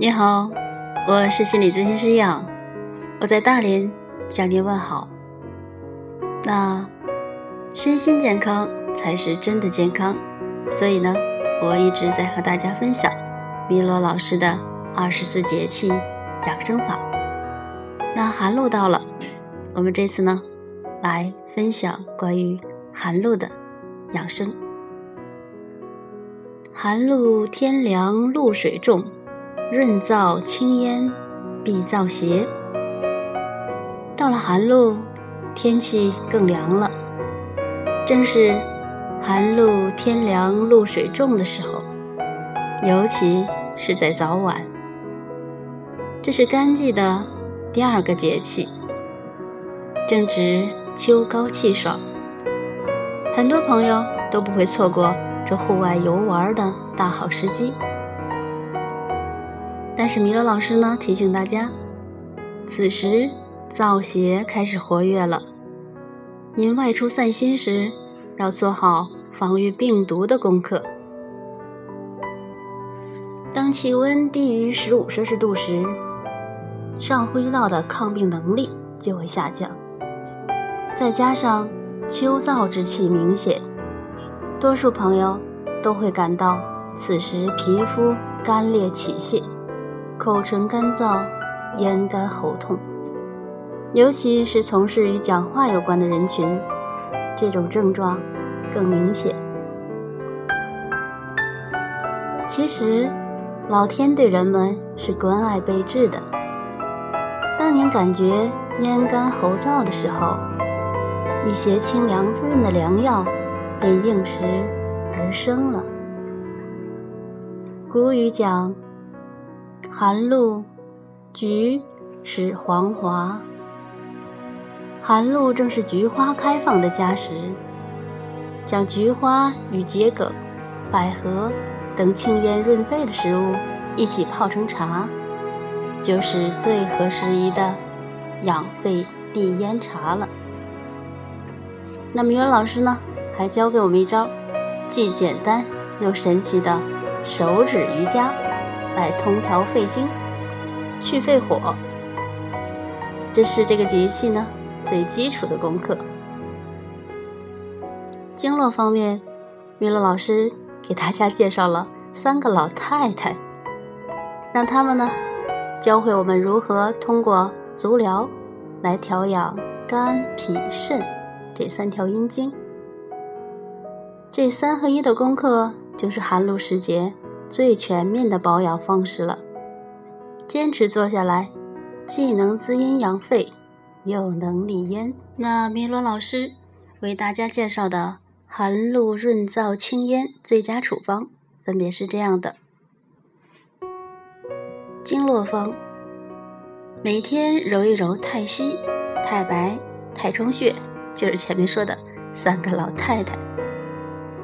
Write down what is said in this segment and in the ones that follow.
你好，我是心理咨询师杨，我在大连向您问好。那身心健康才是真的健康，所以呢，我一直在和大家分享米罗老师的二十四节气养生法。那寒露到了，我们这次呢，来分享关于寒露的养生。寒露天凉，露水重。润燥清咽，必燥邪。到了寒露，天气更凉了，正是寒露天凉露水重的时候，尤其是在早晚。这是干季的第二个节气，正值秋高气爽，很多朋友都不会错过这户外游玩的大好时机。但是米勒老师呢提醒大家，此时燥邪开始活跃了，您外出散心时要做好防御病毒的功课。当气温低于十五摄氏度时，上呼吸道的抗病能力就会下降，再加上秋燥之气明显，多数朋友都会感到此时皮肤干裂起屑。口唇干燥、咽干喉痛，尤其是从事与讲话有关的人群，这种症状更明显。其实，老天对人们是关爱备至的。当您感觉咽干喉燥的时候，一些清凉滋润的良药便应时而生了。古语讲。寒露，菊始黄华。寒露正是菊花开放的佳时，将菊花与桔梗、百合等清咽润肺的食物一起泡成茶，就是最合时宜的养肺利咽茶了。那么，袁老师呢，还教给我们一招既简单又神奇的手指瑜伽。来通调肺经，去肺火，这是这个节气呢最基础的功课。经络方面，米乐老师给大家介绍了三个老太太，让他们呢教会我们如何通过足疗来调养肝、脾、肾这三条阴经。这三合一的功课就是寒露时节。最全面的保养方式了，坚持做下来，既能滋阴养肺，又能利咽。那米罗老师为大家介绍的寒露润燥清咽最佳处方，分别是这样的：经络方，每天揉一揉太溪、太白、太冲穴，就是前面说的三个老太太。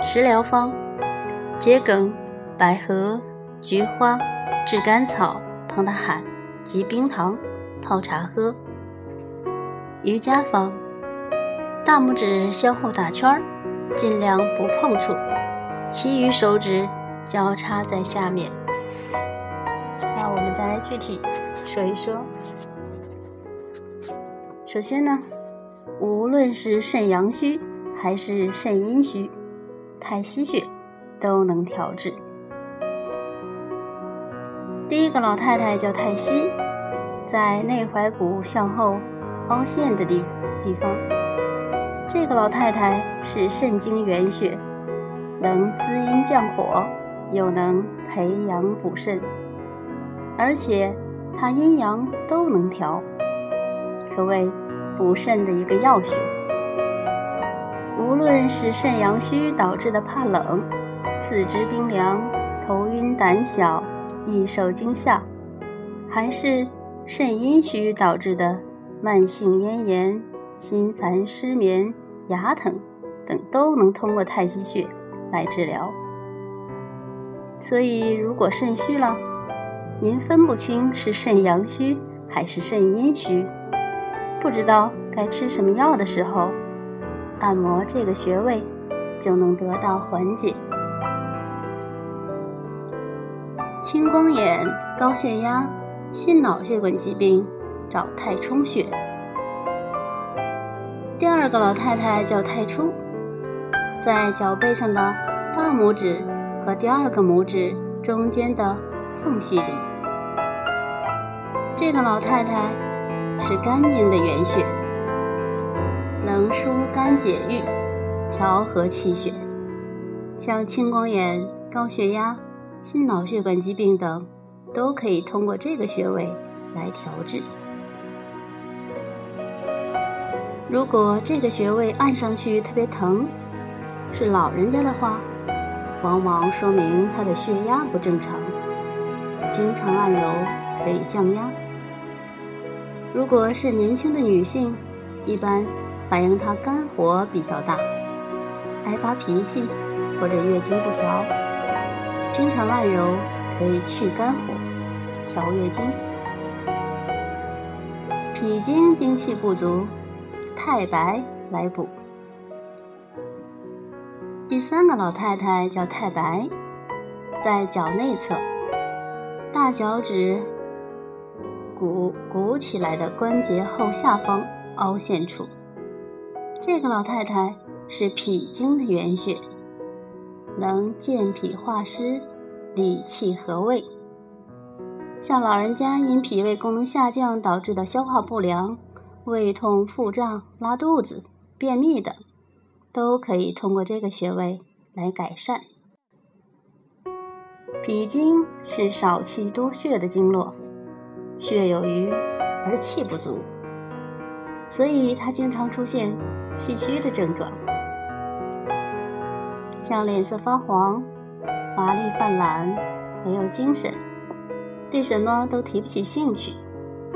食疗方，桔梗。百合、菊花、炙甘草、胖大海及冰糖泡茶喝。瑜伽方：大拇指相互打圈儿，尽量不碰触，其余手指交叉在下面。那我们再来具体说一说。首先呢，无论是肾阳虚还是肾阴虚，太溪穴都能调治。第一个老太太叫太溪，在内踝骨向后凹陷的地地方。这个老太太是肾经原穴，能滋阴降火，又能培阳补肾，而且她阴阳都能调，可谓补肾的一个要穴。无论是肾阳虚导致的怕冷、四肢冰凉、头晕胆小。易受惊吓，还是肾阴虚导致的慢性咽炎、心烦失眠、牙疼等，都能通过太溪穴来治疗。所以，如果肾虚了，您分不清是肾阳虚还是肾阴虚，不知道该吃什么药的时候，按摩这个穴位就能得到缓解。青光眼、高血压、心脑血管疾病找太冲穴。第二个老太太叫太冲，在脚背上的大拇指和第二个拇指中间的缝隙里。这个老太太是肝经的原穴，能疏肝解郁、调和气血。像青光眼、高血压、心脑血管疾病等，都可以通过这个穴位来调治。如果这个穴位按上去特别疼，是老人家的话，往往说明他的血压不正常。经常按揉可以降压。如果是年轻的女性，一般反映她肝火比较大，爱发脾气或者月经不调，经常按揉可以去肝火、调月经。脾经精气不足。太白来补。第三个老太太叫太白，在脚内侧，大脚趾骨鼓起来的关节后下方凹陷处。这个老太太是脾经的原穴，能健脾化湿、理气和胃。像老人家因脾胃功能下降导致的消化不良。胃痛、腹胀、拉肚子、便秘等，都可以通过这个穴位来改善。脾经是少气多血的经络，血有余而气不足，所以它经常出现气虚的症状，像脸色发黄、乏力泛懒、没有精神、对什么都提不起兴趣、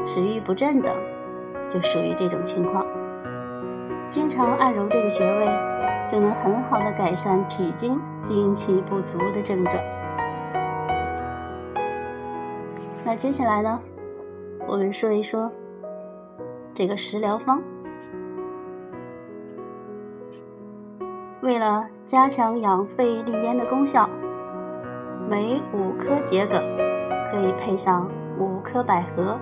食欲不振等。就属于这种情况，经常按揉这个穴位，就能很好的改善脾经精气不足的症状。那接下来呢，我们说一说这个食疗方。为了加强养肺利咽的功效，每五颗桔梗可以配上五颗百合、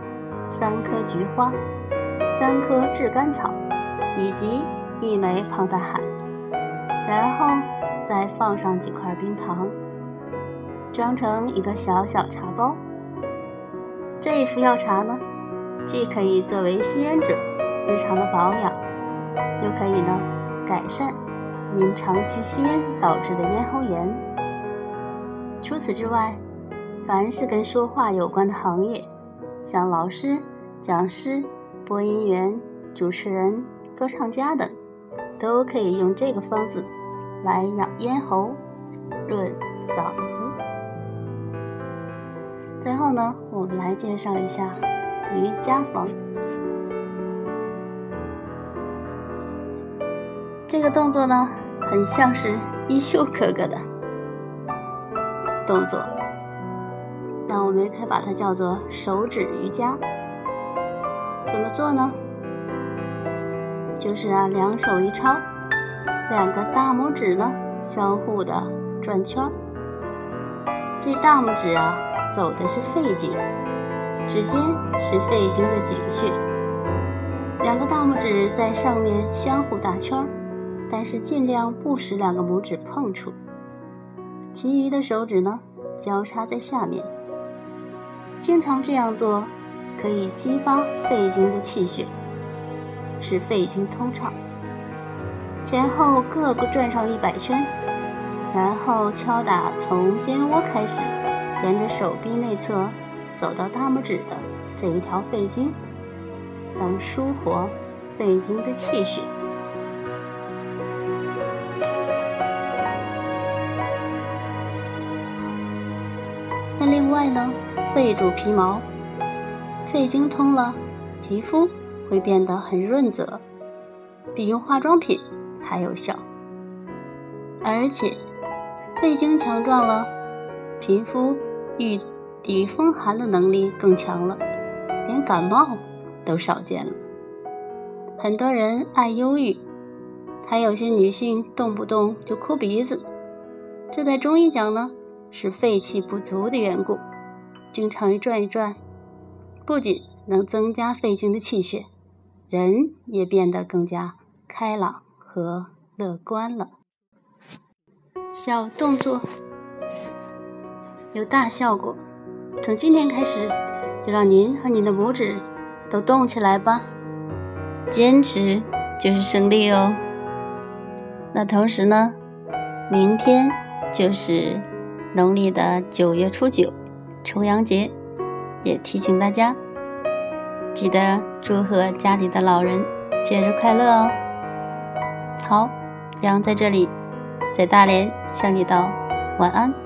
三颗菊花。三颗炙甘草，以及一枚胖大海，然后再放上几块冰糖，装成一个小小茶包。这一副药茶呢，既可以作为吸烟者日常的保养，又可以呢改善因长期吸烟导致的咽喉炎。除此之外，凡是跟说话有关的行业，像老师、讲师。播音员、主持人、歌唱家等，都可以用这个方子来养咽喉、润嗓子。最后呢，我们来介绍一下瑜伽房。这个动作呢，很像是一休哥哥的动作，那我们也可以把它叫做手指瑜伽。怎么做呢？就是啊，两手一抄，两个大拇指呢相互的转圈儿。这大拇指啊走的是肺经，指尖是肺经的井穴，两个大拇指在上面相互打圈儿，但是尽量不使两个拇指碰触。其余的手指呢交叉在下面，经常这样做。可以激发肺经的气血，使肺经通畅。前后各个转上一百圈，然后敲打从肩窝开始，沿着手臂内侧走到大拇指的这一条肺经，能舒活肺经的气血。另外呢，肺主皮毛。肺经通了，皮肤会变得很润泽，比用化妆品还有效。而且，肺经强壮了，皮肤御抵风寒的能力更强了，连感冒都少见了。很多人爱忧郁，还有些女性动不动就哭鼻子，这在中医讲呢，是肺气不足的缘故。经常转一转，不仅能增加肺经的气血，人也变得更加开朗和乐观了。小动作有大效果，从今天开始，就让您和您的拇指都动起来吧！坚持就是胜利哦。那同时呢，明天就是农历的九月初九，重阳节，也提醒大家记得祝贺家里的老人节日快乐哦。好，阳在这里，在大连向你道晚安。